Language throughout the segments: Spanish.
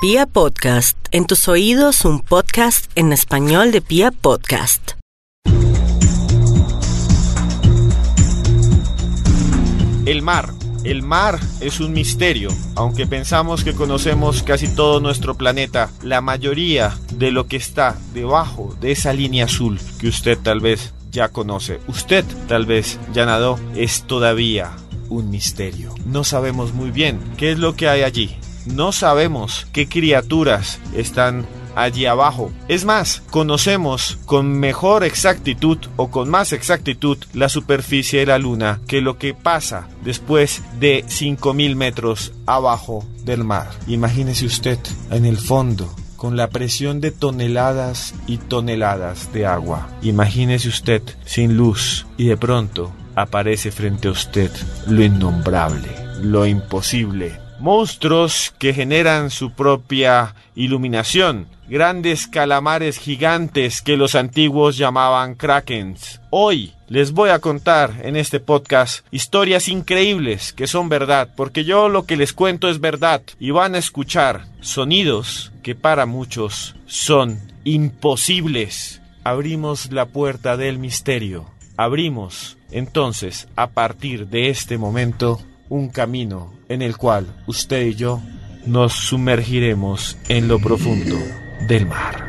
Pia Podcast, en tus oídos un podcast en español de Pia Podcast. El mar. El mar es un misterio. Aunque pensamos que conocemos casi todo nuestro planeta, la mayoría de lo que está debajo de esa línea azul que usted tal vez ya conoce, usted tal vez ya nadó, es todavía un misterio. No sabemos muy bien qué es lo que hay allí. No sabemos qué criaturas están allí abajo. Es más, conocemos con mejor exactitud o con más exactitud la superficie de la Luna que lo que pasa después de 5.000 metros abajo del mar. Imagínese usted en el fondo con la presión de toneladas y toneladas de agua. Imagínese usted sin luz y de pronto aparece frente a usted lo innombrable, lo imposible. Monstruos que generan su propia iluminación, grandes calamares gigantes que los antiguos llamaban krakens. Hoy les voy a contar en este podcast historias increíbles que son verdad, porque yo lo que les cuento es verdad y van a escuchar sonidos que para muchos son imposibles. Abrimos la puerta del misterio. Abrimos entonces, a partir de este momento, un camino en el cual usted y yo nos sumergiremos en lo profundo del mar.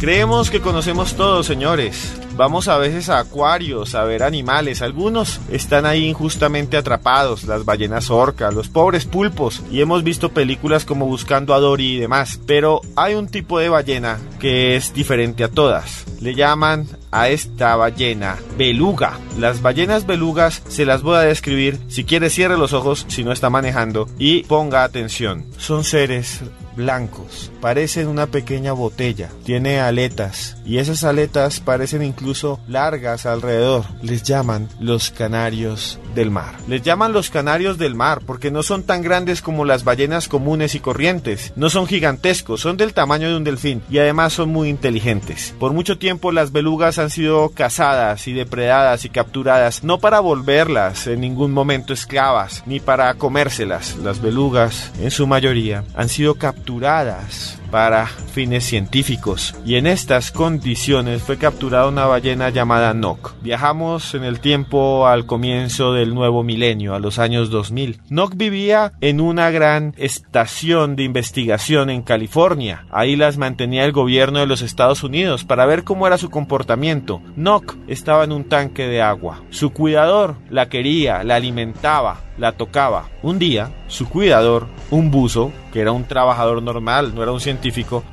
Creemos que conocemos todo, señores. Vamos a veces a acuarios a ver animales. Algunos están ahí injustamente atrapados, las ballenas orca, los pobres pulpos. Y hemos visto películas como Buscando a Dory y demás. Pero hay un tipo de ballena que es diferente a todas. Le llaman a esta ballena beluga. Las ballenas belugas se las voy a describir. Si quiere cierre los ojos si no está manejando y ponga atención. Son seres blancos, parecen una pequeña botella, tiene aletas y esas aletas parecen incluso largas alrededor. Les llaman los canarios del mar. Les llaman los canarios del mar porque no son tan grandes como las ballenas comunes y corrientes, no son gigantescos, son del tamaño de un delfín y además son muy inteligentes. Por mucho tiempo las belugas han sido cazadas y depredadas y capturadas no para volverlas en ningún momento esclavas ni para comérselas. Las belugas en su mayoría han sido capturadas capturadas para fines científicos y en estas condiciones fue capturada una ballena llamada Nock. Viajamos en el tiempo al comienzo del nuevo milenio, a los años 2000. Nock vivía en una gran estación de investigación en California. Ahí las mantenía el gobierno de los Estados Unidos para ver cómo era su comportamiento. Nock estaba en un tanque de agua. Su cuidador la quería, la alimentaba, la tocaba. Un día, su cuidador, un buzo, que era un trabajador normal, no era un científico,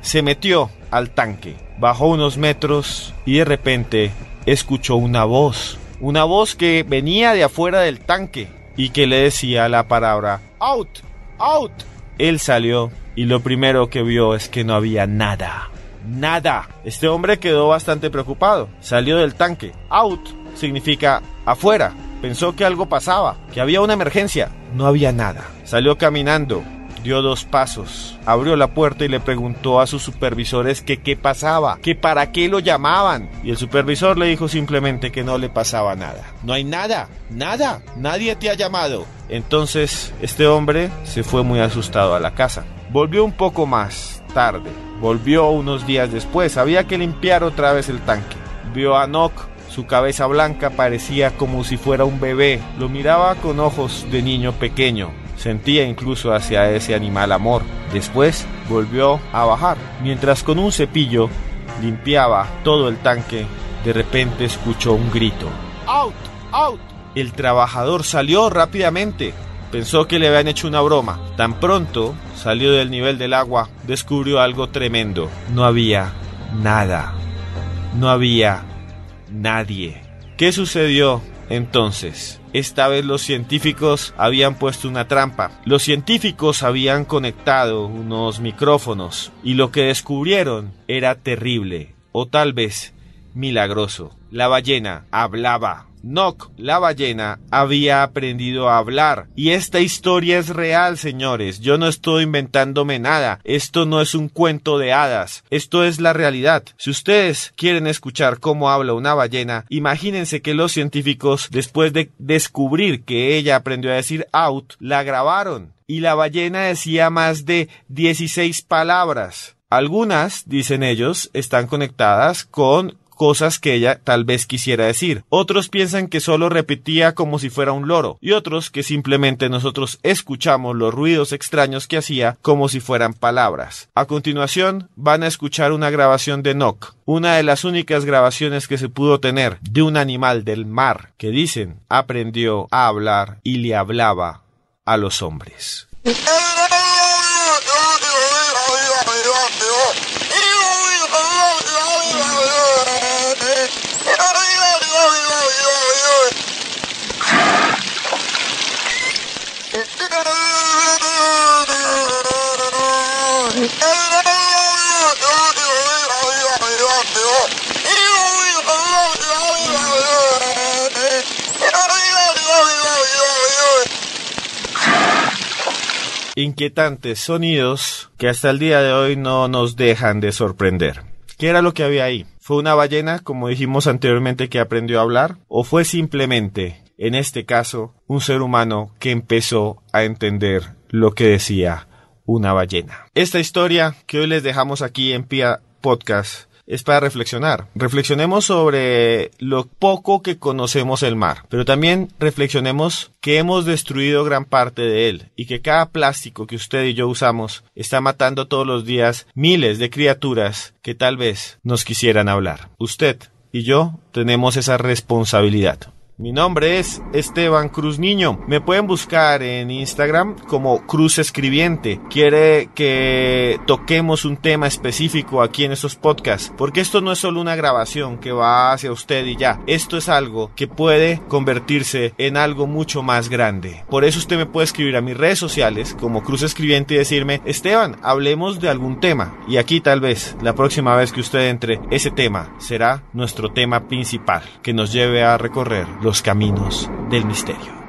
se metió al tanque, bajó unos metros y de repente escuchó una voz. Una voz que venía de afuera del tanque y que le decía la palabra out, out. Él salió y lo primero que vio es que no había nada. Nada. Este hombre quedó bastante preocupado. Salió del tanque. Out significa afuera. Pensó que algo pasaba, que había una emergencia. No había nada. Salió caminando, dio dos pasos, abrió la puerta y le preguntó a sus supervisores que qué pasaba, que para qué lo llamaban. Y el supervisor le dijo simplemente que no le pasaba nada. No hay nada, nada, nadie te ha llamado. Entonces este hombre se fue muy asustado a la casa. Volvió un poco más tarde, volvió unos días después, había que limpiar otra vez el tanque. Vio a Nock su cabeza blanca parecía como si fuera un bebé. Lo miraba con ojos de niño pequeño. Sentía incluso hacia ese animal amor. Después volvió a bajar. Mientras con un cepillo limpiaba todo el tanque, de repente escuchó un grito. ¡Out! ¡Out! El trabajador salió rápidamente. Pensó que le habían hecho una broma. Tan pronto salió del nivel del agua, descubrió algo tremendo. No había nada. No había nadie. ¿Qué sucedió entonces? Esta vez los científicos habían puesto una trampa. Los científicos habían conectado unos micrófonos y lo que descubrieron era terrible o tal vez milagroso. La ballena hablaba. Nock, la ballena, había aprendido a hablar. Y esta historia es real, señores. Yo no estoy inventándome nada. Esto no es un cuento de hadas. Esto es la realidad. Si ustedes quieren escuchar cómo habla una ballena, imagínense que los científicos, después de descubrir que ella aprendió a decir out, la grabaron. Y la ballena decía más de 16 palabras. Algunas, dicen ellos, están conectadas con cosas que ella tal vez quisiera decir. Otros piensan que solo repetía como si fuera un loro y otros que simplemente nosotros escuchamos los ruidos extraños que hacía como si fueran palabras. A continuación van a escuchar una grabación de Nock, una de las únicas grabaciones que se pudo tener de un animal del mar que dicen aprendió a hablar y le hablaba a los hombres. inquietantes sonidos que hasta el día de hoy no nos dejan de sorprender. ¿Qué era lo que había ahí? ¿Fue una ballena, como dijimos anteriormente, que aprendió a hablar? ¿O fue simplemente, en este caso, un ser humano que empezó a entender lo que decía una ballena? Esta historia que hoy les dejamos aquí en Pia Podcast es para reflexionar. Reflexionemos sobre lo poco que conocemos el mar, pero también reflexionemos que hemos destruido gran parte de él y que cada plástico que usted y yo usamos está matando todos los días miles de criaturas que tal vez nos quisieran hablar. Usted y yo tenemos esa responsabilidad. Mi nombre es Esteban Cruz Niño. Me pueden buscar en Instagram como Cruz Escribiente. Quiere que toquemos un tema específico aquí en estos podcasts, porque esto no es solo una grabación que va hacia usted y ya. Esto es algo que puede convertirse en algo mucho más grande. Por eso usted me puede escribir a mis redes sociales como Cruz Escribiente y decirme, Esteban, hablemos de algún tema. Y aquí tal vez la próxima vez que usted entre, ese tema será nuestro tema principal que nos lleve a recorrer los caminos del misterio.